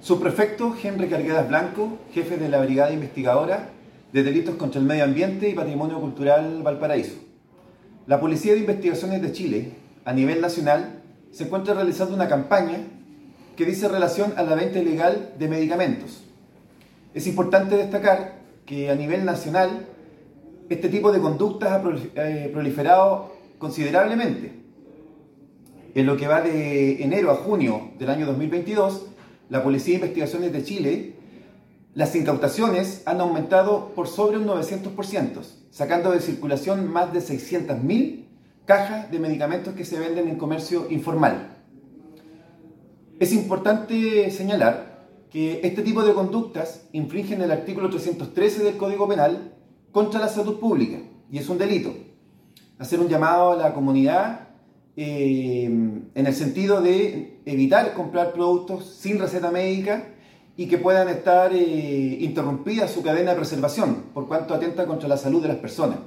Subprefecto Henry Carguedas Blanco, jefe de la Brigada Investigadora de Delitos contra el Medio Ambiente y Patrimonio Cultural Valparaíso. La Policía de Investigaciones de Chile, a nivel nacional, se encuentra realizando una campaña que dice relación a la venta ilegal de medicamentos. Es importante destacar que a nivel nacional este tipo de conductas ha eh, proliferado considerablemente. En lo que va de enero a junio del año 2022, la Policía de Investigaciones de Chile, las incautaciones han aumentado por sobre un 900%, sacando de circulación más de 600.000 cajas de medicamentos que se venden en comercio informal. Es importante señalar que este tipo de conductas infringen el artículo 313 del Código Penal contra la salud pública y es un delito. Hacer un llamado a la comunidad eh, en el sentido de evitar comprar productos sin receta médica y que puedan estar eh, interrumpidas su cadena de preservación, por cuanto atenta contra la salud de las personas.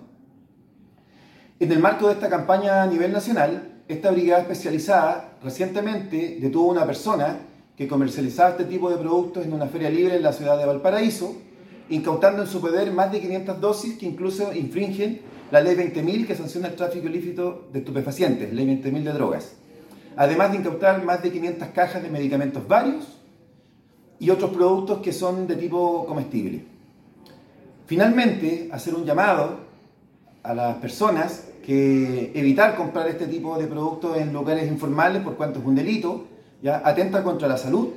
En el marco de esta campaña a nivel nacional, esta brigada especializada recientemente detuvo a una persona que comercializaba este tipo de productos en una feria libre en la ciudad de Valparaíso, incautando en su poder más de 500 dosis que incluso infringen la ley 20.000 que sanciona el tráfico ilícito de estupefacientes, ley 20.000 de drogas. Además de incautar más de 500 cajas de medicamentos varios y otros productos que son de tipo comestible. Finalmente, hacer un llamado a las personas que evitar comprar este tipo de productos en lugares informales por cuanto es un delito, ya atenta contra la salud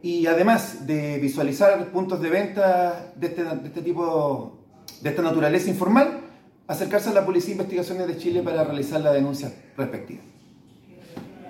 y además de visualizar puntos de venta de este, de este tipo, de esta naturaleza informal, acercarse a la Policía de Investigaciones de Chile para realizar la denuncia respectiva.